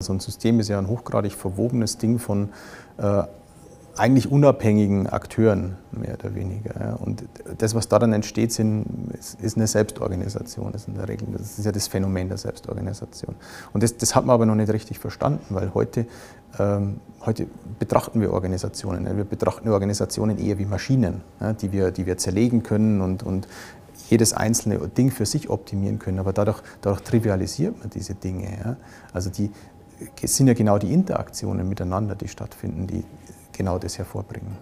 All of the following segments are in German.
So ein System ist ja ein hochgradig verwobenes Ding von äh, eigentlich unabhängigen Akteuren, mehr oder weniger. Ja. Und das, was da dann entsteht, sind, ist, ist, eine Selbstorganisation. Das ist in der Regel, das ist ja das Phänomen der Selbstorganisation. Und das, das hat man aber noch nicht richtig verstanden, weil heute, ähm, heute betrachten wir Organisationen. Ja. Wir betrachten Organisationen eher wie Maschinen, ja, die, wir, die wir zerlegen können und, und jedes einzelne Ding für sich optimieren können. Aber dadurch, dadurch trivialisiert man diese Dinge. Also die, es sind ja genau die Interaktionen miteinander, die stattfinden, die genau das hervorbringen.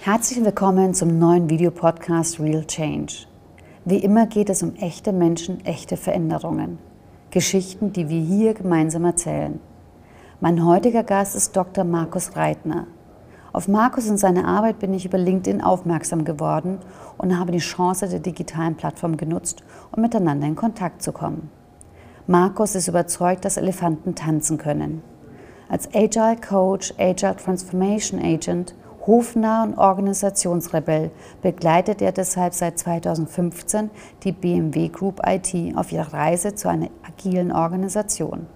Herzlich willkommen zum neuen Videopodcast Real Change. Wie immer geht es um echte Menschen, echte Veränderungen. Geschichten, die wir hier gemeinsam erzählen. Mein heutiger Gast ist Dr. Markus Reitner. Auf Markus und seine Arbeit bin ich über LinkedIn aufmerksam geworden und habe die Chance der digitalen Plattform genutzt, um miteinander in Kontakt zu kommen. Markus ist überzeugt, dass Elefanten tanzen können. Als Agile Coach, Agile Transformation Agent, hofnah und Organisationsrebell begleitet er deshalb seit 2015 die BMW Group IT auf ihrer Reise zu einer agilen Organisation.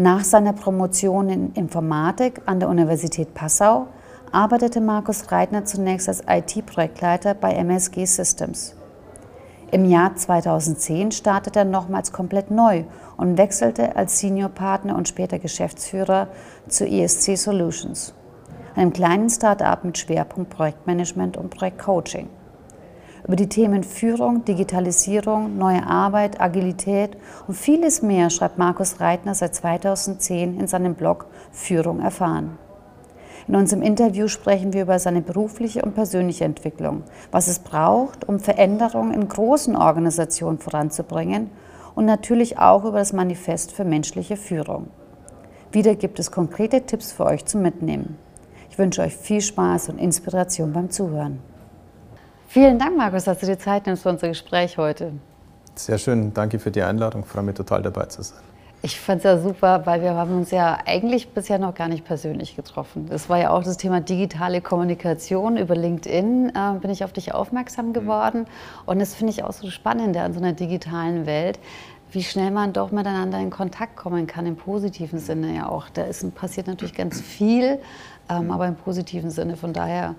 Nach seiner Promotion in Informatik an der Universität Passau arbeitete Markus Reitner zunächst als IT-Projektleiter bei MSG Systems. Im Jahr 2010 startete er nochmals komplett neu und wechselte als Seniorpartner und später Geschäftsführer zu ESC Solutions, einem kleinen Start-up mit Schwerpunkt Projektmanagement und Projektcoaching. Über die Themen Führung, Digitalisierung, neue Arbeit, Agilität und vieles mehr schreibt Markus Reitner seit 2010 in seinem Blog Führung erfahren. In unserem Interview sprechen wir über seine berufliche und persönliche Entwicklung, was es braucht, um Veränderungen in großen Organisationen voranzubringen und natürlich auch über das Manifest für menschliche Führung. Wieder gibt es konkrete Tipps für euch zum Mitnehmen. Ich wünsche euch viel Spaß und Inspiration beim Zuhören. Vielen Dank, Markus, dass du dir Zeit nimmst für unser Gespräch heute. Sehr schön, danke für die Einladung. Ich freue mich total dabei zu sein. Ich fand es ja super, weil wir haben uns ja eigentlich bisher noch gar nicht persönlich getroffen. Das war ja auch das Thema digitale Kommunikation. Über LinkedIn äh, bin ich auf dich aufmerksam geworden. Und das finde ich auch so spannend an so einer digitalen Welt, wie schnell man doch miteinander in Kontakt kommen kann, im positiven Sinne ja auch. Da ist, passiert natürlich ganz viel, ähm, aber im positiven Sinne. Von daher.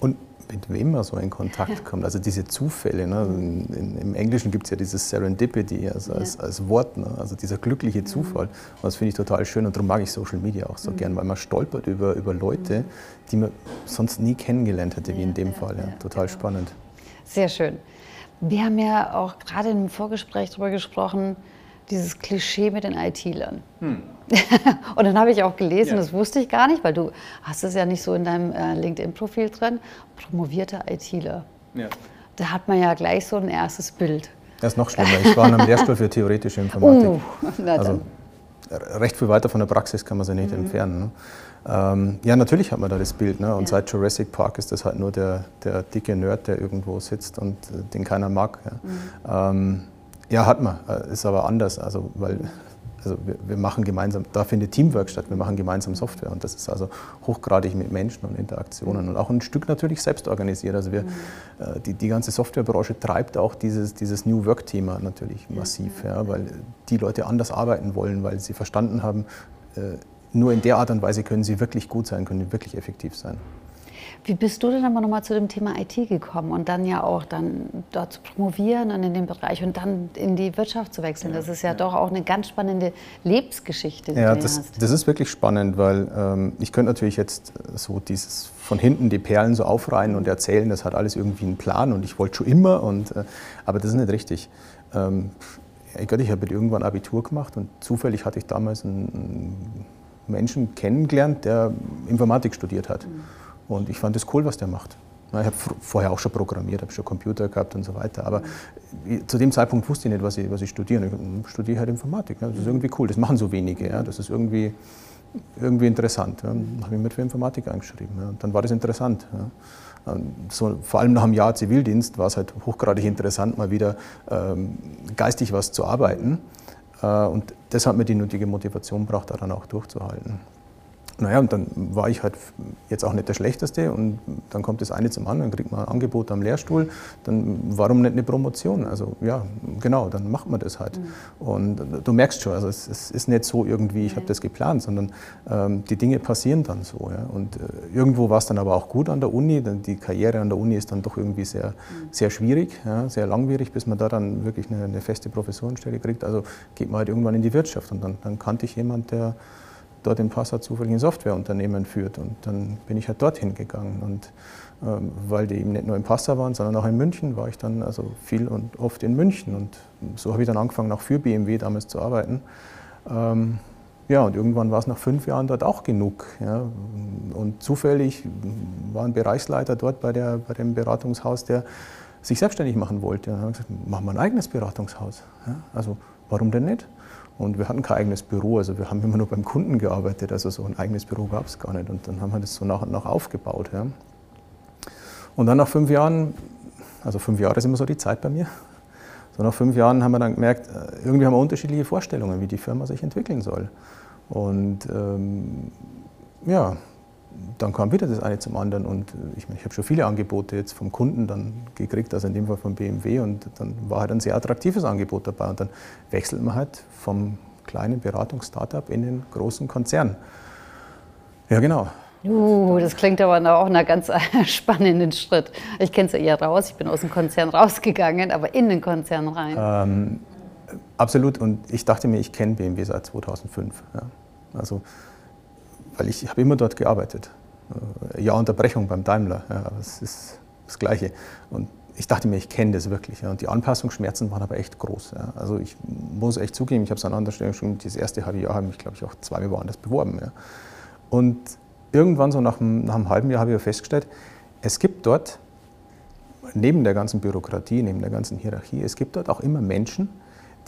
Und mit wem man so in Kontakt kommt. Also diese Zufälle. Ne? In, Im Englischen gibt es ja dieses Serendipity also als, ja. als, Wort, ne? also dieser glückliche Zufall. Und das finde ich total schön und darum mag ich Social Media auch so mhm. gern, weil man stolpert über, über Leute, die man sonst nie kennengelernt hätte, wie in dem Fall. Ja. Total genau. spannend. Sehr schön. Wir haben ja auch gerade im Vorgespräch darüber gesprochen, dieses Klischee mit den IT-Lern. Hm. und dann habe ich auch gelesen, ja. das wusste ich gar nicht, weil du hast es ja nicht so in deinem äh, LinkedIn-Profil drin, promovierter ITler. Ja. Da hat man ja gleich so ein erstes Bild. Das ist noch schlimmer. Ich war in einem Lehrstuhl für theoretische Informatik. Uh, also recht viel weiter von der Praxis kann man sich nicht mhm. entfernen. Ne? Ähm, ja, natürlich hat man da das Bild. Ne? Und ja. seit Jurassic Park ist das halt nur der, der dicke Nerd, der irgendwo sitzt und äh, den keiner mag. Ja. Mhm. Ähm, ja, hat man. Äh, ist aber anders. Also, weil also wir, wir, machen gemeinsam, da findet Teamwork statt, wir machen gemeinsam Software und das ist also hochgradig mit Menschen und Interaktionen und auch ein Stück natürlich selbst organisiert. Also wir, mhm. äh, die, die ganze Softwarebranche treibt auch dieses, dieses New Work-Thema natürlich massiv, ja, weil die Leute anders arbeiten wollen, weil sie verstanden haben, äh, nur in der Art und Weise können sie wirklich gut sein, können wirklich effektiv sein. Wie bist du denn aber nochmal zu dem Thema IT gekommen und dann ja auch dann dort zu promovieren und in dem Bereich und dann in die Wirtschaft zu wechseln? Das ist ja, ja. doch auch eine ganz spannende Lebensgeschichte, die ja, du das, hast. das ist wirklich spannend, weil ähm, ich könnte natürlich jetzt so dieses von hinten die Perlen so aufreihen und erzählen, das hat alles irgendwie einen Plan und ich wollte schon immer, und, äh, aber das ist nicht richtig. Ähm, ich habe irgendwann Abitur gemacht und zufällig hatte ich damals einen Menschen kennengelernt, der Informatik studiert hat. Mhm. Und ich fand es cool, was der macht. Ich habe vorher auch schon programmiert, habe schon Computer gehabt und so weiter. Aber zu dem Zeitpunkt wusste ich nicht, was ich, was ich studiere. Ich studiere halt Informatik. Das ist irgendwie cool. Das machen so wenige. Das ist irgendwie, irgendwie interessant. Dann habe ich mich für Informatik eingeschrieben. Dann war das interessant. So, vor allem nach einem Jahr Zivildienst war es halt hochgradig interessant, mal wieder ähm, geistig was zu arbeiten. Äh, und das hat mir die nötige Motivation gebracht, da dann auch durchzuhalten. Naja, und dann war ich halt jetzt auch nicht der Schlechteste und dann kommt das eine zum anderen, dann kriegt man ein Angebot am Lehrstuhl, dann warum nicht eine Promotion? Also ja, genau, dann macht man das halt. Mhm. Und du merkst schon, also es, es, ist nicht so irgendwie, ich habe das geplant, sondern ähm, die Dinge passieren dann so. Ja. Und äh, irgendwo war es dann aber auch gut an der Uni, denn die Karriere an der Uni ist dann doch irgendwie sehr, mhm. sehr schwierig, ja, sehr langwierig, bis man da dann wirklich eine, eine feste Professorenstelle kriegt. Also geht man halt irgendwann in die Wirtschaft und dann, dann kannte ich jemanden, der dort in Passau zufällig ein Softwareunternehmen führt. Und dann bin ich halt dorthin gegangen. Und ähm, weil die eben nicht nur in Passau waren, sondern auch in München, war ich dann also viel und oft in München. Und so habe ich dann angefangen, auch für BMW damals zu arbeiten. Ähm, ja, und irgendwann war es nach fünf Jahren dort auch genug. Ja. Und zufällig war ein Bereichsleiter dort bei, der, bei dem Beratungshaus, der sich selbstständig machen wollte. Dann habe ich gesagt, machen wir ein eigenes Beratungshaus. Ja. Also warum denn nicht? Und wir hatten kein eigenes Büro, also wir haben immer nur beim Kunden gearbeitet, also so ein eigenes Büro gab es gar nicht. Und dann haben wir das so nach und nach aufgebaut. Ja. Und dann nach fünf Jahren, also fünf Jahre ist immer so die Zeit bei mir, so nach fünf Jahren haben wir dann gemerkt, äh, irgendwie haben wir unterschiedliche Vorstellungen, wie die Firma sich entwickeln soll. Und ähm, ja, dann kam wieder das eine zum anderen und ich, ich habe schon viele Angebote jetzt vom Kunden dann gekriegt, also in dem Fall von BMW und dann war halt ein sehr attraktives Angebot dabei und dann wechselt man halt vom kleinen Beratungs-Startup in den großen Konzern. Ja, genau. Uh, das klingt aber auch nach einem ganz spannenden Schritt. Ich kenne es ja eher raus, ich bin aus dem Konzern rausgegangen, aber in den Konzern rein. Ähm, absolut und ich dachte mir, ich kenne BMW seit 2005. Ja. Also weil ich habe immer dort gearbeitet. Äh, ja, Unterbrechung beim Daimler, ja, aber ist das Gleiche. Und ich dachte mir, ich kenne das wirklich. Ja. Und die Anpassungsschmerzen waren aber echt groß. Ja. Also ich muss echt zugeben, ich habe es an anderer Stelle schon, das erste halbe Jahr habe ich glaube ich, auch zweimal woanders beworben. Ja. Und irgendwann so nach, nach einem halben Jahr habe ich festgestellt, es gibt dort, neben der ganzen Bürokratie, neben der ganzen Hierarchie, es gibt dort auch immer Menschen,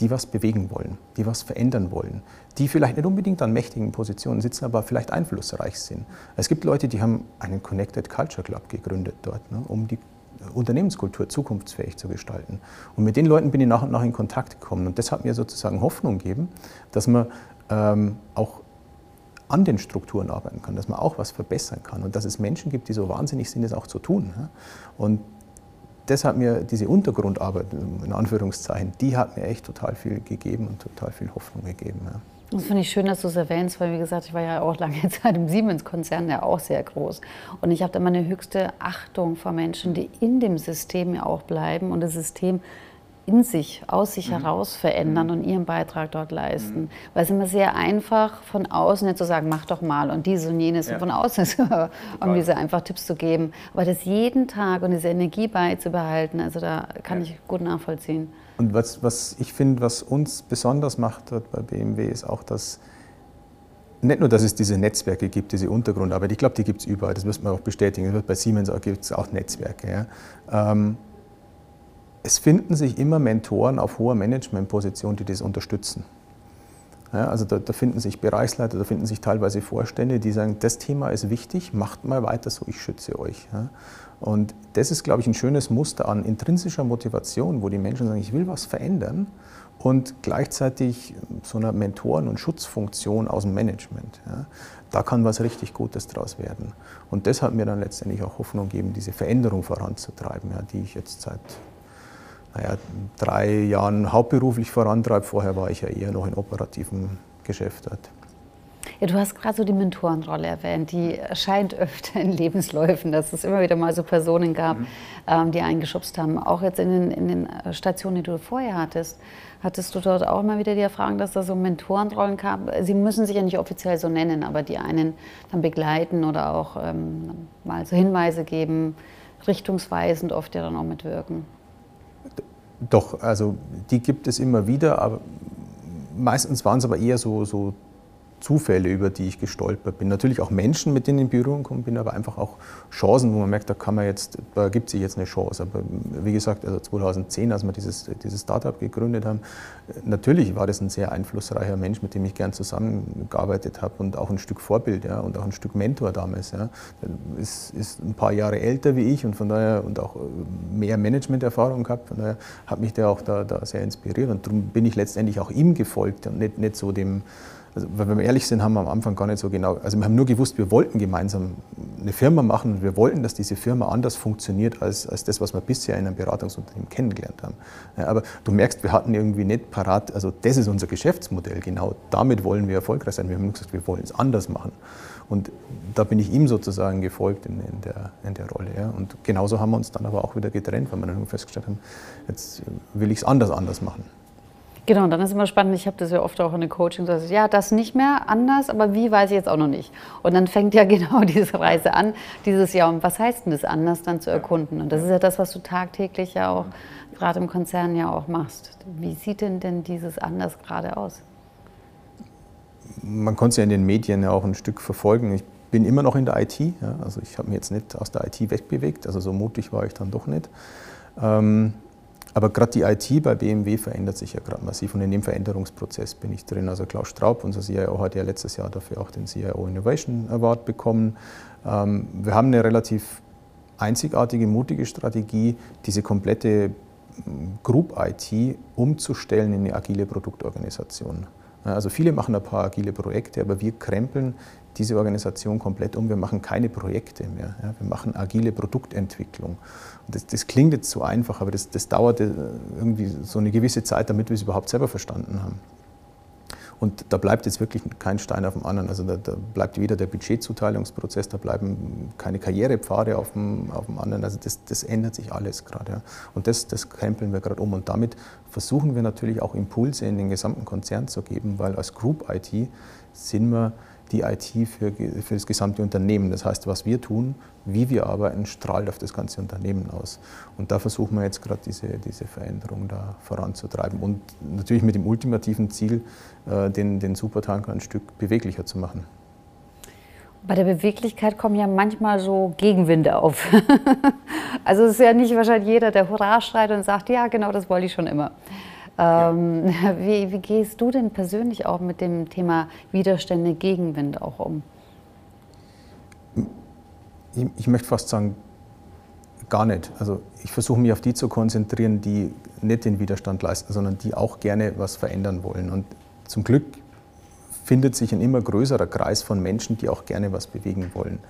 die was bewegen wollen, die was verändern wollen, die vielleicht nicht unbedingt an mächtigen Positionen sitzen, aber vielleicht einflussreich sind. Es gibt Leute, die haben einen Connected Culture Club gegründet dort, ne, um die Unternehmenskultur zukunftsfähig zu gestalten. Und mit den Leuten bin ich nach und nach in Kontakt gekommen. Und das hat mir sozusagen Hoffnung gegeben, dass man ähm, auch an den Strukturen arbeiten kann, dass man auch was verbessern kann und dass es Menschen gibt, die so wahnsinnig sind, es auch zu tun. Und das hat mir diese Untergrundarbeit, in Anführungszeichen, die hat mir echt total viel gegeben und total viel Hoffnung gegeben. Ja. Das finde ich schön, dass du es erwähnst, weil wie gesagt, ich war ja auch lange Zeit im Siemens-Konzern, der auch sehr groß. Und ich habe da immer eine höchste Achtung vor Menschen, die in dem System ja auch bleiben und das System in sich, aus sich mhm. heraus verändern mhm. und ihren Beitrag dort leisten. Mhm. Weil es immer sehr einfach von außen nicht zu sagen, mach doch mal und dies und jenes ja. und von außen ist irgendwie so einfach Tipps zu geben. Aber das jeden Tag und diese Energie beizubehalten, also da kann ja. ich gut nachvollziehen. Und was, was ich finde, was uns besonders macht dort bei BMW, ist auch, dass nicht nur, dass es diese Netzwerke gibt, diese Untergrundarbeit, ich glaube, die gibt es überall, das müssen wir auch bestätigen. Bei Siemens gibt es auch Netzwerke. Ja. Ähm, es finden sich immer Mentoren auf hoher Managementposition, die das unterstützen. Ja, also da, da, finden sich Bereichsleiter, da finden sich teilweise Vorstände, die sagen, das Thema ist wichtig, macht mal weiter so, ich schütze euch. Ja. Und das ist, glaube ich, ein schönes Muster an intrinsischer Motivation, wo die Menschen sagen, ich will was verändern und gleichzeitig so einer Mentoren- und Schutzfunktion aus dem Management. Ja. Da kann was richtig Gutes draus werden. Und das hat mir dann letztendlich auch Hoffnung gegeben, diese Veränderung voranzutreiben, die ich jetzt seit naja, drei Jahren hauptberuflich vorantreibe. Vorher war ich ja eher noch in operativen Geschäft dort. Ja, du hast gerade so die Mentorenrolle erwähnt, die erscheint öfter in Lebensläufen, dass es immer wieder mal so Personen gab, mhm. ähm, die eingeschubst haben. Auch jetzt in den, in den Stationen, die du vorher hattest, hattest du dort auch immer wieder die Erfahrung, dass da so Mentorenrollen gab? Sie müssen sich ja nicht offiziell so nennen, aber die einen dann begleiten oder auch ähm, mal so Hinweise geben, richtungsweisend oft ja dann auch mitwirken. Doch, also die gibt es immer wieder, aber meistens waren es aber eher so, so Zufälle, über die ich gestolpert bin. Natürlich auch Menschen, mit denen ich in Berührung gekommen bin, aber einfach auch Chancen, wo man merkt, da kann man jetzt, da gibt sich jetzt eine Chance. Aber wie gesagt, also 2010, als wir dieses, dieses Startup gegründet haben, natürlich war das ein sehr einflussreicher Mensch, mit dem ich gern zusammengearbeitet habe und auch ein Stück Vorbild ja, und auch ein Stück Mentor damals. Ja. Ist, ist ein paar Jahre älter wie ich und von daher und auch mehr Managementerfahrung gehabt. Von daher hat mich der auch da, da sehr inspiriert und darum bin ich letztendlich auch ihm gefolgt und nicht, nicht so dem also wenn wir ehrlich sind, haben wir am Anfang gar nicht so genau, also wir haben nur gewusst, wir wollten gemeinsam eine Firma machen und wir wollten, dass diese Firma anders funktioniert als, als das, was wir bisher in einem Beratungsunternehmen kennengelernt haben. Ja, aber du merkst, wir hatten irgendwie nicht parat, also das ist unser Geschäftsmodell, genau damit wollen wir erfolgreich sein. Wir haben gesagt, wir wollen es anders machen. Und da bin ich ihm sozusagen gefolgt in, in, der, in der Rolle. Ja. Und genauso haben wir uns dann aber auch wieder getrennt, weil wir dann festgestellt haben, jetzt will ich es anders anders machen. Genau, und dann ist immer spannend, ich habe das ja oft auch in den Coachings, also, ja, das nicht mehr anders, aber wie weiß ich jetzt auch noch nicht. Und dann fängt ja genau diese Reise an, dieses Jahr, und was heißt denn das anders dann zu erkunden? Und das ist ja das, was du tagtäglich ja auch, gerade im Konzern ja auch machst. Wie sieht denn denn dieses anders gerade aus? Man konnte es ja in den Medien ja auch ein Stück verfolgen. Ich bin immer noch in der IT, ja, also ich habe mich jetzt nicht aus der IT wegbewegt, also so mutig war ich dann doch nicht. Ähm, aber gerade die IT bei BMW verändert sich ja gerade massiv und in dem Veränderungsprozess bin ich drin. Also Klaus Straub, unser CIO, hat ja letztes Jahr dafür auch den CIO Innovation Award bekommen. Ähm, wir haben eine relativ einzigartige, mutige Strategie, diese komplette Group IT umzustellen in eine agile Produktorganisation. Also viele machen ein paar agile Projekte, aber wir krempeln diese Organisation komplett um. Wir machen keine Projekte mehr. Ja. Wir machen agile Produktentwicklung. Das, das, klingt jetzt so einfach, aber das, das dauerte äh, irgendwie so eine gewisse Zeit, damit wir es überhaupt selber verstanden haben. Und da bleibt jetzt wirklich kein Stein auf dem anderen. Also da, da bleibt weder der Budgetzuteilungsprozess, da bleiben keine Karrierepfade auf dem, auf dem anderen. Also das, das ändert sich alles gerade. Ja. Und das, das krempeln wir gerade um. Und damit versuchen wir natürlich auch Impulse in den gesamten Konzern zu geben, weil als Group IT sind wir die IT für, für das gesamte Unternehmen. Das heißt, was wir tun, wie wir arbeiten, strahlt auf das ganze Unternehmen aus. Und da versuchen wir jetzt gerade diese, diese Veränderung da voranzutreiben und natürlich mit dem ultimativen Ziel, äh, den, den Supertanker ein Stück beweglicher zu machen. Bei der Beweglichkeit kommen ja manchmal so Gegenwinde auf. also es ist ja nicht wahrscheinlich jeder, der Hurra schreit und sagt, ja genau, das wollte ich schon immer. Ähm, wie, wie, gehst du denn persönlich auch mit dem Thema Widerstände, Gegenwind auch um? Ich, ich möchte fast sagen, gar nicht. Also ich versuche mich auf die zu konzentrieren, die nicht den Widerstand leisten, sondern die auch gerne was verändern wollen. Und zum Glück findet sich ein immer größerer Kreis von Menschen, die auch gerne was bewegen wollen.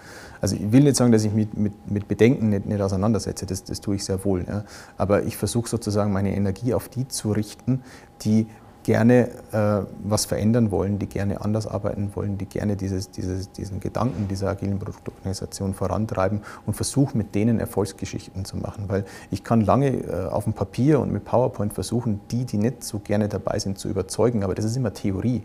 Also ich will nicht sagen, dass ich mich mit, mit Bedenken nicht, nicht auseinandersetze, das, das tue ich sehr wohl. Ja. Aber ich versuche sozusagen meine Energie auf die zu richten, die gerne äh, was verändern wollen, die gerne anders arbeiten wollen, die gerne dieses, dieses, diesen Gedanken dieser agilen Produktorganisation vorantreiben und versuche mit denen Erfolgsgeschichten zu machen. Weil ich kann lange äh, auf dem Papier und mit PowerPoint versuchen, die, die nicht so gerne dabei sind, zu überzeugen, aber das ist immer Theorie.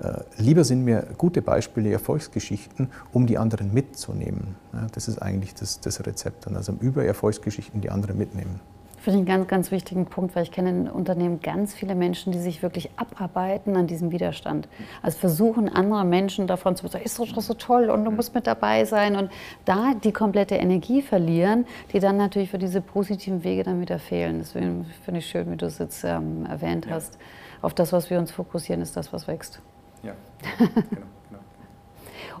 Äh, lieber sind mir gute Beispiele, Erfolgsgeschichten, um die anderen mitzunehmen. das ist eigentlich das, das Rezept. Also über Erfolgsgeschichten die anderen mitnehmen. Finde ich einen ganz, ganz wichtigen Punkt, weil ich kenne in Unternehmen ganz viele Menschen, die sich wirklich abarbeiten an diesem Widerstand. Also versuchen, andere Menschen davon zu sagen, ist doch so toll und du musst mit dabei sein und da die komplette Energie verlieren, die dann natürlich für diese positiven Wege dann wieder fehlen. Deswegen finde ich schön, wie du es jetzt ähm, erwähnt ja. hast. Auf das, was wir uns fokussieren, ist das, was wächst. Ja, genau. genau.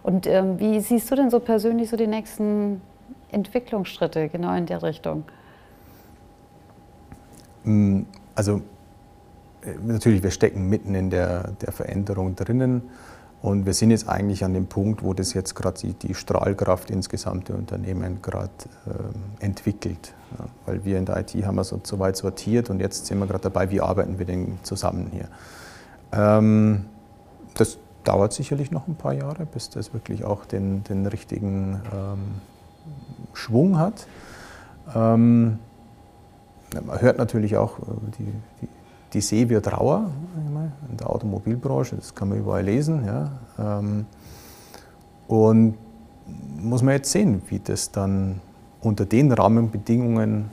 Und ähm, wie siehst du denn so persönlich so die nächsten Entwicklungsschritte genau in der Richtung? Mm, also äh, natürlich, wir stecken mitten in der, der Veränderung drinnen und wir sind jetzt eigentlich an dem Punkt, wo das jetzt gerade die, die, Strahlkraft ins gesamte Unternehmen gerade äh, entwickelt. Ja, weil wir in der IT haben wir so, so weit sortiert und jetzt sind wir gerade dabei, wie arbeiten wir denn zusammen hier. Ähm, das dauert sicherlich noch ein paar Jahre, bis das wirklich auch den, den richtigen ähm, Schwung hat. Ähm, man hört natürlich auch, äh, die, die, die See wird rauer in der Automobilbranche, das kann man überall lesen. Ja. Ähm, und muss man jetzt sehen, wie das dann unter den Rahmenbedingungen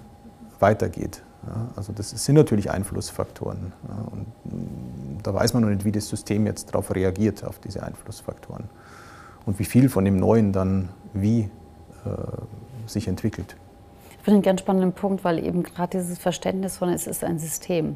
weitergeht. Ja, also das sind natürlich Einflussfaktoren. Ja, und mm, da weiß man noch nicht, wie das System jetzt darauf reagiert, auf diese Einflussfaktoren. Und wie viel von dem Neuen dann wie äh, sich entwickelt. Ich finde einen ganz spannenden Punkt, weil eben gerade dieses Verständnis von es ist ein System.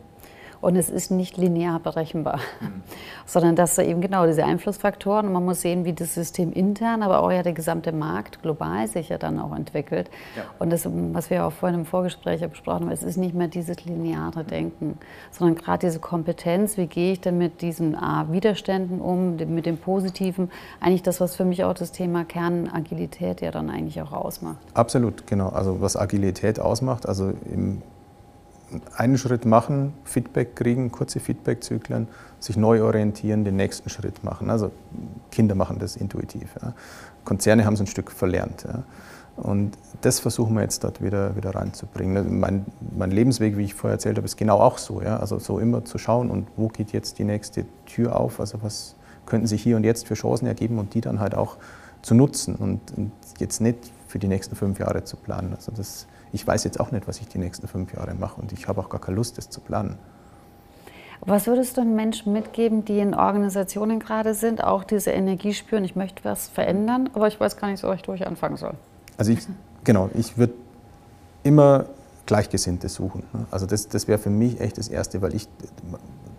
Und es ist nicht linear berechenbar, mhm. sondern dass da eben genau diese Einflussfaktoren und man muss sehen, wie das System intern, aber auch ja der gesamte Markt global sich ja dann auch entwickelt. Ja. Und das, was wir auch vorhin im Vorgespräch besprochen haben, es ist nicht mehr dieses lineare Denken, sondern gerade diese Kompetenz, wie gehe ich denn mit diesen A, Widerständen um, mit dem Positiven, eigentlich das, was für mich auch das Thema Kernagilität ja dann eigentlich auch ausmacht. Absolut, genau. Also was Agilität ausmacht, also im einen Schritt machen, Feedback kriegen, kurze Feedbackzyklen, sich neu orientieren, den nächsten Schritt machen. Also Kinder machen das intuitiv. Ja. Konzerne haben es ein Stück verlernt. Ja. Und das versuchen wir jetzt dort wieder, wieder reinzubringen. Also mein, mein, Lebensweg, wie ich vorher erzählt habe, ist genau auch so. Ja. Also so immer zu schauen und wo geht jetzt die nächste Tür auf, also was könnten sich hier und jetzt für Chancen ergeben und die dann halt auch zu nutzen und, und jetzt nicht für die nächsten fünf Jahre zu planen. Also das ich weiß jetzt auch nicht, was ich die nächsten fünf Jahre mache und ich habe auch gar keine Lust, das zu planen. Was würdest du den Menschen mitgeben, die in Organisationen gerade sind, auch diese Energie spüren, ich möchte was verändern, aber ich weiß gar nicht so recht, wo ich anfangen soll? Also ich, genau, ich würde immer Gleichgesinnte suchen. Also das, das wäre für mich echt das Erste, weil ich,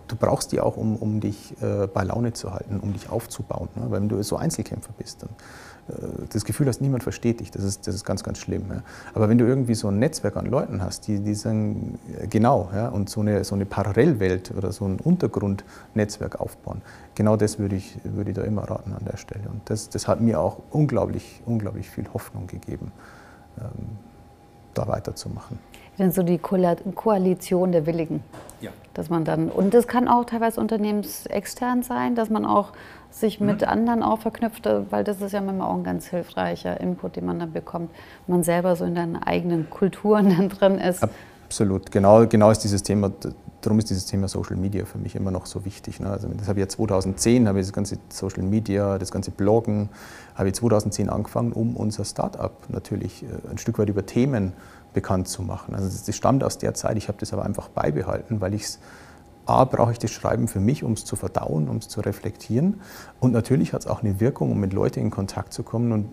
du brauchst die auch, um, um dich äh, bei Laune zu halten, um dich aufzubauen. Ne? Weil wenn du so Einzelkämpfer bist, dann das Gefühl hast, niemand versteht dich, das ist, das ist ganz, ganz schlimm. Ja. Aber wenn du irgendwie so ein Netzwerk an Leuten hast, die, die sagen, äh, genau, ja, und so eine, so eine Parallelwelt oder so ein Untergrundnetzwerk aufbauen, genau das würde ich, würde ich da immer raten an der Stelle. Und das, das hat mir auch unglaublich, unglaublich viel Hoffnung gegeben, ähm, da weiterzumachen. Denn so die Koalition der Willigen. Ja. Dass man dann, und das kann auch teilweise unternehmensextern sein, dass man auch sich mit mhm. anderen auch verknüpft, weil das ist ja manchmal auch ein ganz hilfreicher Input, den man dann bekommt, wenn man selber so in deinen eigenen Kulturen dann drin ist. Absolut, genau, genau ist dieses Thema, darum ist dieses Thema Social Media für mich immer noch so wichtig. Ne? Also das habe ich ja 2010, habe ich das ganze Social Media, das ganze Bloggen, habe ich 2010 angefangen, um unser Startup natürlich äh, ein Stück weit über Themen bekannt zu machen. Also das stammt aus der Zeit, ich habe das aber einfach beibehalten, weil ich es A, brauche ich das Schreiben für mich, um es zu verdauen, um es zu reflektieren. Und natürlich hat es auch eine Wirkung, um mit Leuten in Kontakt zu kommen und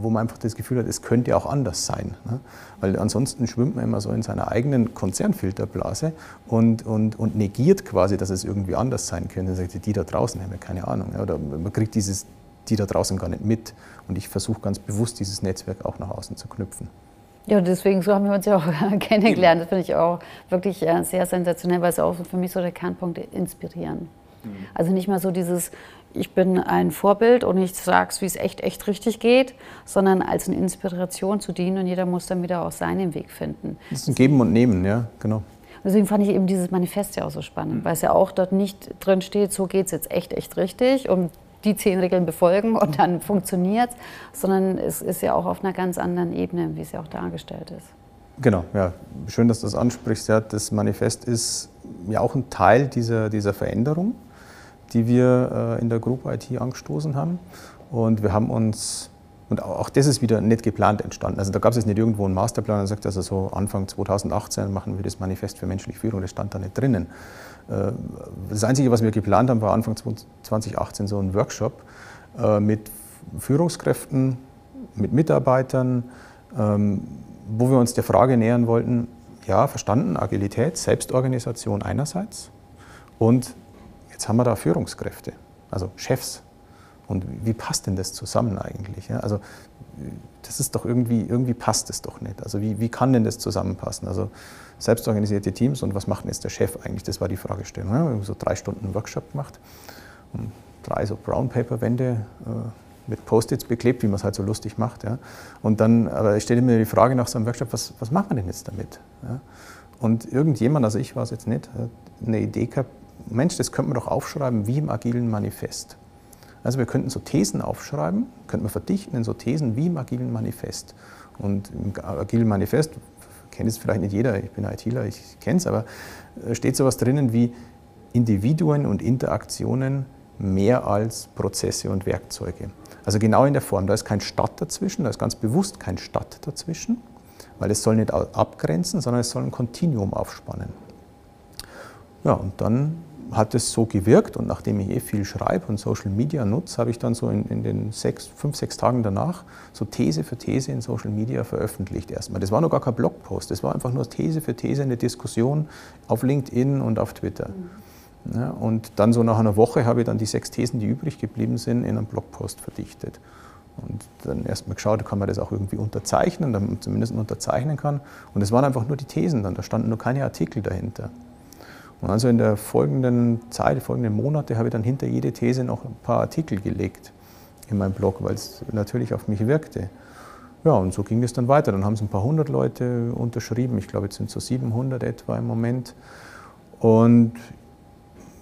wo man einfach das Gefühl hat, es könnte auch anders sein. Ne? Weil ansonsten schwimmt man immer so in seiner eigenen Konzernfilterblase und, und, und negiert quasi, dass es irgendwie anders sein könnte. Dann sagt die da draußen haben ja keine Ahnung. Oder man kriegt dieses die da draußen gar nicht mit. Und ich versuche ganz bewusst, dieses Netzwerk auch nach außen zu knüpfen. Ja, deswegen so haben wir uns ja auch kennengelernt. Das finde ich auch wirklich äh, sehr sensationell, weil es auch für mich so der Kernpunkt inspirieren. Mhm. Also nicht mal so dieses, ich bin ein Vorbild und ich sage es, wie es echt, echt richtig geht, sondern als eine Inspiration zu dienen und jeder muss dann wieder auch seinen Weg finden. Das ist ein Geben und Nehmen, ja, genau. Deswegen fand ich eben dieses Manifest ja auch so spannend, mhm. weil es ja auch dort nicht drin steht, so geht es jetzt echt, echt richtig und die zehn Regeln befolgen und dann funktioniert es, sondern es ist ja auch auf einer ganz anderen Ebene, wie es ja auch dargestellt ist. Genau, ja, schön, dass du das ansprichst. Ja, das Manifest ist ja auch ein Teil dieser, dieser Veränderung, die wir äh, in der Group IT angestoßen haben. Und wir haben uns, und auch das ist wieder nicht geplant entstanden. Also da gab es jetzt nicht irgendwo einen Masterplan, der sagt, also so Anfang 2018 machen wir das Manifest für menschliche Führung, das stand da nicht drinnen. Äh, das Einzige, was wir geplant haben, war Anfang 2018 so ein Workshop äh, mit Führungskräften, mit Mitarbeitern, ähm, wo wir uns der Frage nähern wollten, ja, verstanden, Agilität, Selbstorganisation einerseits und jetzt haben wir da Führungskräfte, also Chefs. Und wie passt denn das zusammen eigentlich? Also das ist doch irgendwie, irgendwie passt es doch nicht. Also wie, wie kann denn das zusammenpassen? Also selbstorganisierte Teams und was macht denn jetzt der Chef eigentlich? Das war die Fragestellung. Wir haben so drei Stunden Workshop gemacht und drei so Brown-Paper-Wände äh, mit Post-its beklebt, wie man es halt so lustig macht. Ja. Und dann, aber ich stelle mir die Frage nach so einem Workshop, was, was macht man denn jetzt damit? Ja. Und irgendjemand, also ich war es jetzt nicht, hat eine Idee gehabt, Mensch, das könnte man doch aufschreiben wie im agilen Manifest. Also wir könnten so Thesen aufschreiben, könnten wir verdichten in so Thesen wie im agilen Manifest. Und im agilen Manifest kennt es vielleicht nicht jeder, ich bin ITler, ich kenne es, aber äh, steht sowas drinnen wie Individuen und Interaktionen mehr als Prozesse und Werkzeuge. Also genau in der Form, da ist kein Stadt dazwischen, da ist ganz bewusst kein Stadt dazwischen, weil es soll nicht abgrenzen, sondern es soll ein Kontinuum aufspannen. Ja, und dann hat es so gewirkt und nachdem ich eh viel schreibe und Social Media nutze, habe ich dann so in, in, den sechs, fünf, sechs Tagen danach so These für These in Social Media veröffentlicht erstmal. Das war noch gar kein Blogpost, das war einfach nur These für These eine Diskussion auf LinkedIn und auf Twitter. Mhm. Ja, und dann so nach einer Woche habe ich dann die sechs Thesen, die übrig geblieben sind, in einen Blogpost verdichtet. Und dann erstmal geschaut, kann man das auch irgendwie unterzeichnen, damit man zumindest unterzeichnen kann. Und es waren einfach nur die Thesen dann, da standen nur keine Artikel dahinter. Und also in der folgenden Zeit, folgenden Monate, habe ich dann hinter jede These noch ein paar Artikel gelegt in meinem Blog, weil es natürlich auf mich wirkte. Ja, und so ging es dann weiter. Dann haben es ein paar hundert Leute unterschrieben. Ich glaube, jetzt sind es so 700 etwa im Moment. Und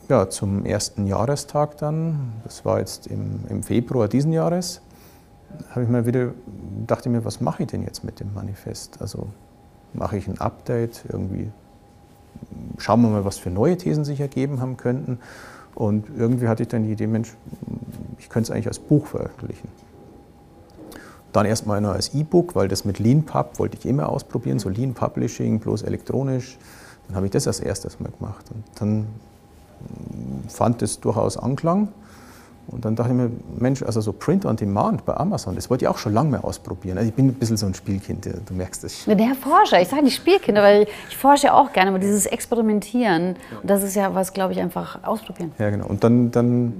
ja, zum ersten Jahrestag dann, das war jetzt im, im Februar diesen Jahres, habe ich mal wieder, dachte mir, was mache ich denn jetzt mit dem Manifest? Also mache ich ein Update, irgendwie schauen wir mal, was für neue Thesen sich ergeben haben könnten. Und irgendwie hatte ich dann die Idee, Mensch, ich könnte es eigentlich als Buch veröffentlichen. Dann erstmal nur als E-Book, weil das mit LeanPub wollte ich immer ausprobieren, so Lean Publishing, bloß elektronisch. Dann habe ich das als erstes mal gemacht. Und dann fand es durchaus Anklang. Und dann dachte ich mir, Mensch, also so Print on Demand bei Amazon, das wollte ich auch schon lange mehr ausprobieren. Also ich bin ein bisschen so ein Spielkind, du merkst das. Der Forscher, ich sage nicht Spielkind, weil ich forsche auch gerne, aber dieses Experimentieren, und das ist ja was, glaube ich, einfach ausprobieren. Ja, genau. Und dann, dann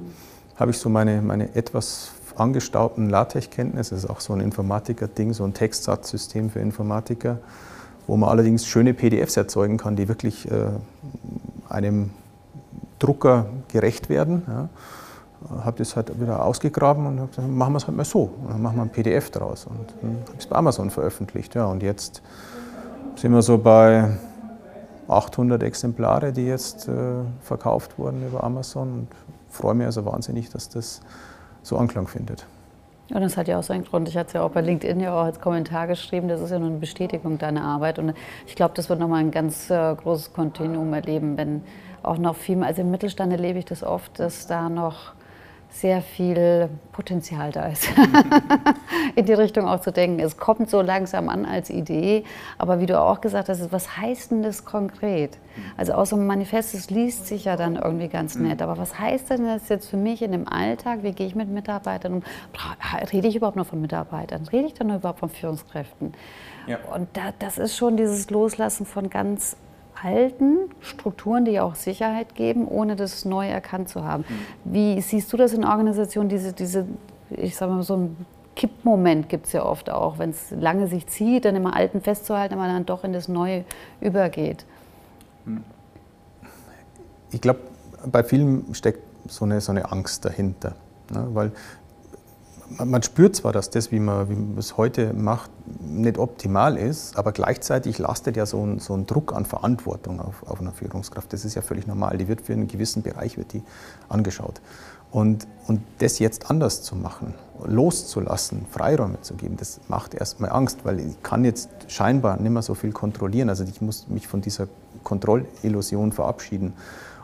habe ich so meine, meine etwas angestaubten LaTeX-Kenntnisse, das ist auch so ein Informatiker-Ding, so ein Textsatzsystem für Informatiker, wo man allerdings schöne PDFs erzeugen kann, die wirklich äh, einem Drucker gerecht werden. Ja habe das halt wieder ausgegraben und habe gesagt, machen wir es halt mal so. Und dann machen wir ein PDF draus. Und habe es bei Amazon veröffentlicht. Ja, und jetzt sind wir so bei 800 Exemplare, die jetzt äh, verkauft wurden über Amazon. Und freue mich also wahnsinnig, dass das so Anklang findet. Und das hat ja auch seinen Grund. Ich hatte es ja auch bei LinkedIn ja auch als Kommentar geschrieben. Das ist ja nur eine Bestätigung deiner Arbeit. Und ich glaube, das wird nochmal ein ganz äh, großes Kontinuum erleben, wenn auch noch viel, also im Mittelstand erlebe ich das oft, dass da noch sehr viel Potenzial da ist, in die Richtung auch zu denken. Es kommt so langsam an als Idee, aber wie du auch gesagt hast, was heißt denn das konkret? Also aus einem Manifest, das liest sich ja dann irgendwie ganz mhm. nett, aber was heißt denn das jetzt für mich in dem Alltag? Wie gehe ich mit Mitarbeitern um? Rede ich überhaupt noch von Mitarbeitern? Rede ich dann überhaupt von Führungskräften? Ja. Und da, das ist schon dieses Loslassen von ganz alten Strukturen, die auch Sicherheit geben, ohne das neu erkannt zu haben. Wie siehst du das in Organisationen, diese, diese ich sage mal, so ein Kippmoment gibt es ja oft auch, wenn es lange sich zieht, dann immer Alten festzuhalten, aber dann doch in das Neue übergeht. Ich glaube, bei vielen steckt so eine, so eine Angst dahinter. Ne? Weil man spürt zwar, dass das, wie man, wie man es heute macht, nicht optimal ist, aber gleichzeitig lastet ja so ein, so ein Druck an Verantwortung auf, auf einer Führungskraft. Das ist ja völlig normal. Die wird für einen gewissen Bereich wird die angeschaut. Und, und das jetzt anders zu machen, loszulassen, Freiräume zu geben, das macht erstmal Angst, weil ich kann jetzt scheinbar nicht mehr so viel kontrollieren. Also ich muss mich von dieser Kontrollillusion verabschieden.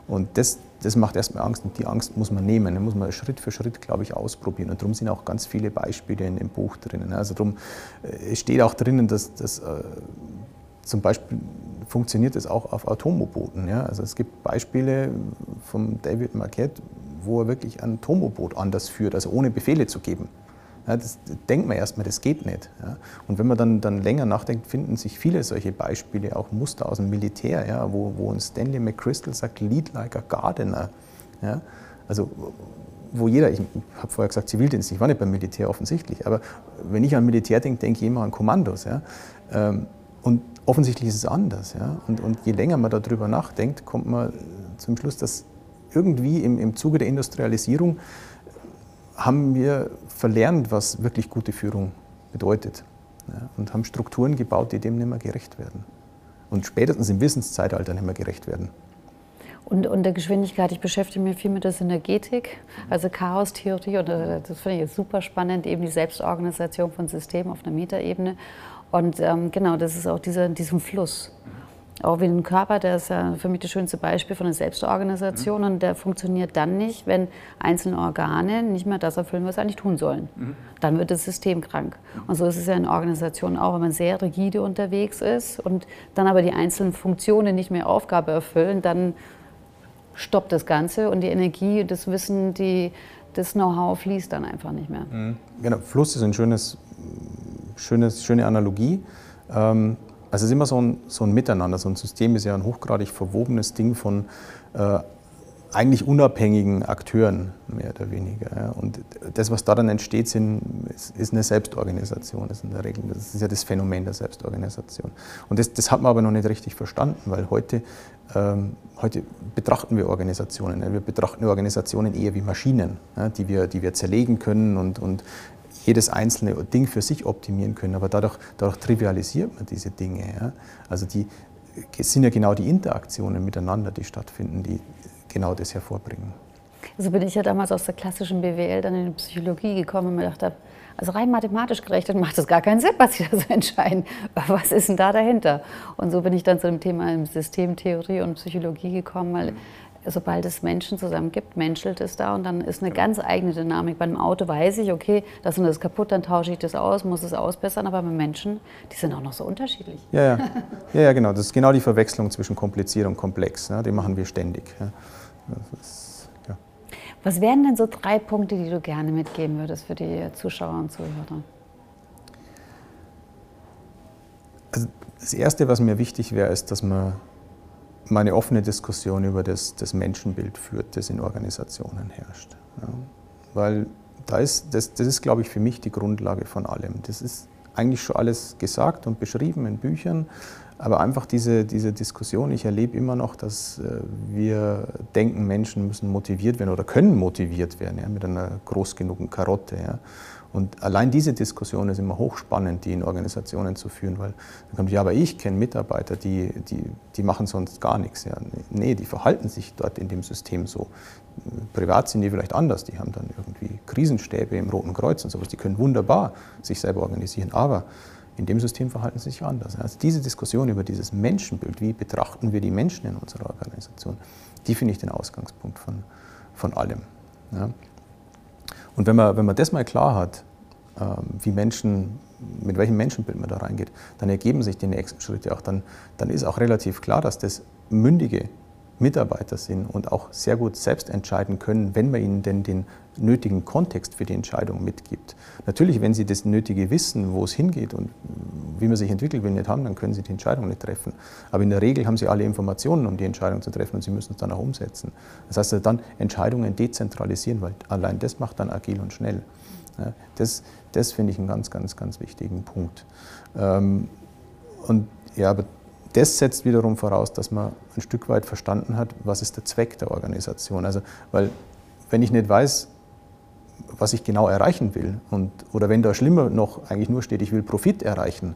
Und das, das macht erstmal Angst und die Angst muss man nehmen. Da muss man Schritt für Schritt, glaube ich, ausprobieren. Und darum sind auch ganz viele Beispiele in dem Buch drinnen. Also darum äh, steht auch drinnen, dass, dass äh, zum Beispiel funktioniert es auch auf Atomoboten. Ja? Also es gibt Beispiele von David Marquette, wo er wirklich ein Atomoboot anders führt, also ohne Befehle zu geben. Ja, das denkt man erstmal, das geht nicht. Ja. Und wenn man dann, dann länger nachdenkt, finden sich viele solche Beispiele, auch Muster aus dem Militär, ja, wo, wo ein Stanley McChrystal sagt, lead like a gardener. Ja. Also wo jeder, ich habe vorher gesagt Zivildienst, ich war nicht beim Militär offensichtlich, aber wenn ich an Militär denke, denke ich immer an Kommandos. Ja. Ähm, und offensichtlich ist es anders. Ja. Und, und je länger man darüber nachdenkt, kommt man zum Schluss, dass irgendwie im, im Zuge der Industrialisierung haben wir verlernt, was wirklich gute Führung bedeutet. Ja, und haben Strukturen gebaut, die dem nicht mehr gerecht werden. Und spätestens im Wissenszeitalter nicht mehr gerecht werden. Und, und der Geschwindigkeit, ich beschäftige mich viel mit der Synergetik, also Chaos-Theorie, und äh, das finde ich super spannend, eben die Selbstorganisation von Systemen auf einer Metaebene. Und ähm, genau, das ist auch dieser, diesem Fluss. Auch wie ein Körper, der ist ja für mich das schönste Beispiel von einer Selbstorganisation mhm. und der funktioniert dann nicht, wenn einzelne Organe nicht mehr das erfüllen, was sie eigentlich tun sollen. Mhm. Dann wird das System krank. Mhm. Und so ist es ja in Organisationen auch, wenn man sehr rigide unterwegs ist und dann aber die einzelnen Funktionen nicht mehr Aufgabe erfüllen, dann stoppt das Ganze und die Energie, das Wissen, die, das Know-how fließt dann einfach nicht mehr. Mhm. Genau, Fluss ist ein schönes, schönes, schöne Analogie. Ähm, also es ist immer so ein, so ein Miteinander. So ein System ist ja ein hochgradig verwobenes Ding von äh, eigentlich unabhängigen Akteuren, mehr oder weniger. Ja. Und das, was da dann entsteht, sind, ist, ist, eine Selbstorganisation. Das ist in der Regel, das ist ja das Phänomen der Selbstorganisation. Und das, das hat man aber noch nicht richtig verstanden, weil heute, ähm, heute betrachten wir Organisationen. Ja. Wir betrachten Organisationen eher wie Maschinen, ja, die, wir, die wir zerlegen können und, und jedes einzelne Ding für sich optimieren können. Aber dadurch, dadurch trivialisiert man diese Dinge. Also die, sind ja genau die Interaktionen miteinander, die stattfinden, die genau das hervorbringen. Also bin ich ja damals aus der klassischen BWL dann in die Psychologie gekommen und mir gedacht habe, also rein mathematisch gerechnet macht es gar keinen Sinn, was Sie da so entscheiden. Was ist denn da dahinter? Und so bin ich dann zu dem Thema Systemtheorie und Psychologie gekommen, weil sobald es Menschen zusammen gibt, menschelt es da und dann ist eine ganz eigene Dynamik. Bei einem Auto weiß ich, okay, das und das ist kaputt, dann tausche ich das aus, muss es ausbessern, aber bei Menschen, die sind auch noch so unterschiedlich. Ja, ja, ja, ja genau. Das ist genau die Verwechslung zwischen kompliziert und komplex. Ja, die machen wir ständig. Ja. Ist, ja. Was wären denn so drei Punkte, die du gerne mitgeben würdest für die Zuschauer und Zuhörer? Also das Erste, was mir wichtig wäre, ist, dass man mal eine offene Diskussion über das, das Menschenbild führt, das in Organisationen herrscht. Ja. Weil da ist, das, das ist, glaube ich, für mich die Grundlage von allem. Das ist eigentlich schon alles gesagt und beschrieben in Büchern, aber einfach diese, diese Diskussion, ich erlebe immer noch, dass äh, wir denken, Menschen müssen motiviert werden oder können motiviert werden ja, mit einer groß genugen Karotte. Ja. Und allein diese Diskussion ist immer hochspannend, die in Organisationen zu führen, weil dann kommt, ja, aber ich kenne Mitarbeiter, die, die, die machen sonst gar nichts. Ja. Nee, die verhalten sich dort in dem System so. Privat sind die vielleicht anders, die haben dann irgendwie Krisenstäbe im Roten Kreuz und sowas, die können wunderbar sich selber organisieren, aber in dem System verhalten sie sich anders. Also diese Diskussion über dieses Menschenbild, wie betrachten wir die Menschen in unserer Organisation, die finde ich den Ausgangspunkt von, von allem. Ja. Und wenn man, wenn man das mal klar hat, ähm, wie Menschen, mit welchem Menschenbild man da reingeht, dann ergeben sich die nächsten Schritte auch. Dann, dann ist auch relativ klar, dass das mündige Mitarbeiter sind und auch sehr gut selbst entscheiden können, wenn man ihnen denn den nötigen Kontext für die Entscheidung mitgibt. Natürlich, wenn sie das nötige Wissen, wo es hingeht und wie man sich entwickelt will, nicht haben, dann können sie die Entscheidung nicht treffen. Aber in der Regel haben sie alle Informationen, um die Entscheidung zu treffen und sie müssen es dann auch umsetzen. Das heißt, dann Entscheidungen dezentralisieren, weil allein das macht dann agil und schnell. Das, das finde ich einen ganz, ganz, ganz wichtigen Punkt. Ähm, und ja, aber das setzt wiederum voraus, dass man ein Stück weit verstanden hat, was ist der Zweck der Organisation. Also, weil wenn ich nicht weiß, was ich genau erreichen will, und, oder wenn da schlimmer noch eigentlich nur steht, ich will Profit erreichen,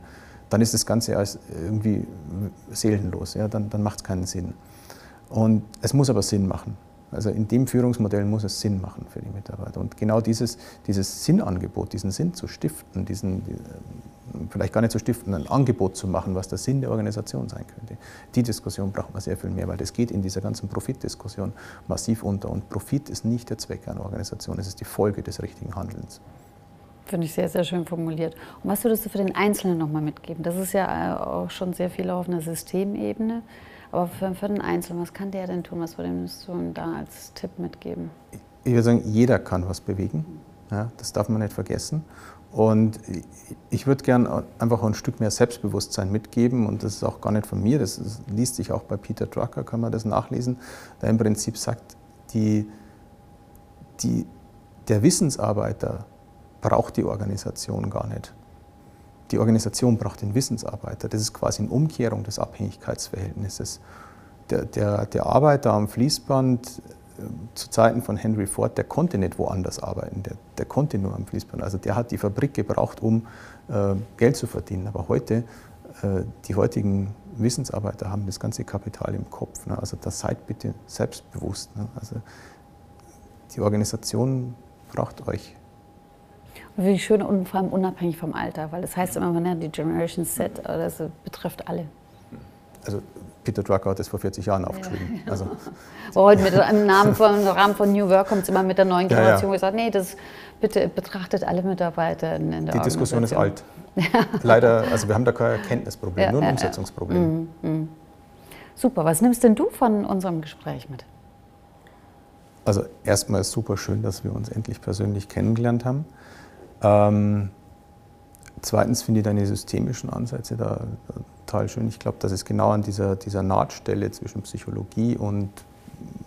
dann ist das Ganze als irgendwie seelenlos, ja? dann, dann macht es keinen Sinn. Und es muss aber Sinn machen. Also in dem Führungsmodell muss es Sinn machen für die Mitarbeiter. Und genau dieses, dieses Sinnangebot, diesen Sinn zu stiften, diesen, vielleicht gar nicht zu stiften, ein Angebot zu machen, was der Sinn der Organisation sein könnte. Die Diskussion braucht man sehr viel mehr, weil das geht in dieser ganzen Profitdiskussion massiv unter. Und Profit ist nicht der Zweck einer Organisation, es ist die Folge des richtigen Handelns. Finde ich sehr, sehr schön formuliert. Und was würdest du für den Einzelnen nochmal mitgeben? Das ist ja äh, auch schon sehr viel auf einer Systemebene. Aber für, für den Einzelnen, was kann der denn tun? Was würdest du da als Tipp mitgeben? Ich würde sagen, jeder kann was bewegen. Ja, das darf man nicht vergessen. Und ich würde gern einfach ein Stück mehr Selbstbewusstsein mitgeben und das ist auch gar nicht von mir, das, liest sich auch bei Peter Drucker, kann man das nachlesen, der im Prinzip sagt, die, die, der Wissensarbeiter braucht die Organisation gar nicht. Die Organisation braucht den Wissensarbeiter. Das ist quasi eine Umkehrung des Abhängigkeitsverhältnisses. Der, der, der Arbeiter am Fließband zu Zeiten von Henry Ford, der konnte nicht woanders arbeiten, der, der konnte nur am Fließband. Also der hat die Fabrik gebraucht, um äh, Geld zu verdienen. Aber heute, äh, die heutigen Wissensarbeiter haben das ganze Kapital im Kopf. Ne? Also da seid bitte selbstbewusst. Ne? Also die Organisation braucht euch. Wie schön und vor allem unabhängig vom Alter, weil das heißt immer, man nennt die Generation Z, das betrifft alle. Also Peter Drucker hat das vor 40 Jahren aufgeschrieben. Ja. Also. Aber heute mit dem Namen von, im Rahmen von New Work kommt es immer mit der neuen Generation ja, ja. gesagt, nee, das bitte betrachtet alle Mitarbeiter in, in der Die Diskussion ist alt. Leider, also wir haben da kein Erkenntnisproblem, nur ein Umsetzungsproblem. Mhm, mhm. Super, was nimmst denn du von unserem Gespräch mit? Also erstmal ist super schön, dass wir uns endlich persönlich kennengelernt haben. Ähm, zweitens finde ich deine systemischen Ansätze da total schön. Ich glaube, dass es genau an dieser, dieser Nahtstelle zwischen Psychologie und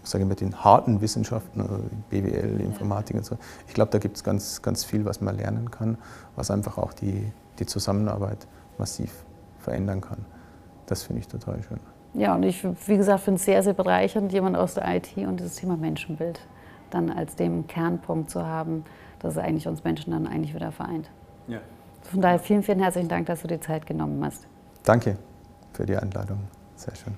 sage ich mal, den harten Wissenschaften, also BWL, Informatik und so, ich glaube, da gibt es ganz, ganz viel, was man lernen kann, was einfach auch die, die Zusammenarbeit massiv verändern kann. Das finde ich total schön. Ja, und ich, wie gesagt, finde es sehr, sehr bereichernd, jemand aus der IT und das Thema Menschenbild dann als dem Kernpunkt zu haben, dass es eigentlich uns Menschen dann eigentlich wieder vereint. Ja. Von daher vielen, vielen herzlichen Dank, dass du die Zeit genommen hast. Danke für die Einladung. Sehr schön.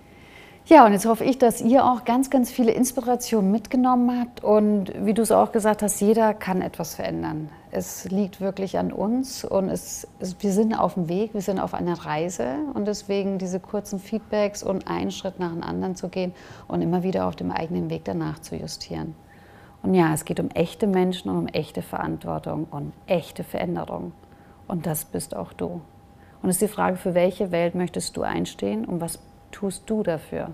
Ja, und jetzt hoffe ich, dass ihr auch ganz, ganz viele Inspirationen mitgenommen habt. Und wie du es auch gesagt hast, jeder kann etwas verändern. Es liegt wirklich an uns und es, es, wir sind auf dem Weg, wir sind auf einer Reise. Und deswegen diese kurzen Feedbacks und einen Schritt nach dem anderen zu gehen und immer wieder auf dem eigenen Weg danach zu justieren. Und ja, es geht um echte Menschen und um echte Verantwortung und echte Veränderung. Und das bist auch du. Und es ist die Frage, für welche Welt möchtest du einstehen und was tust du dafür?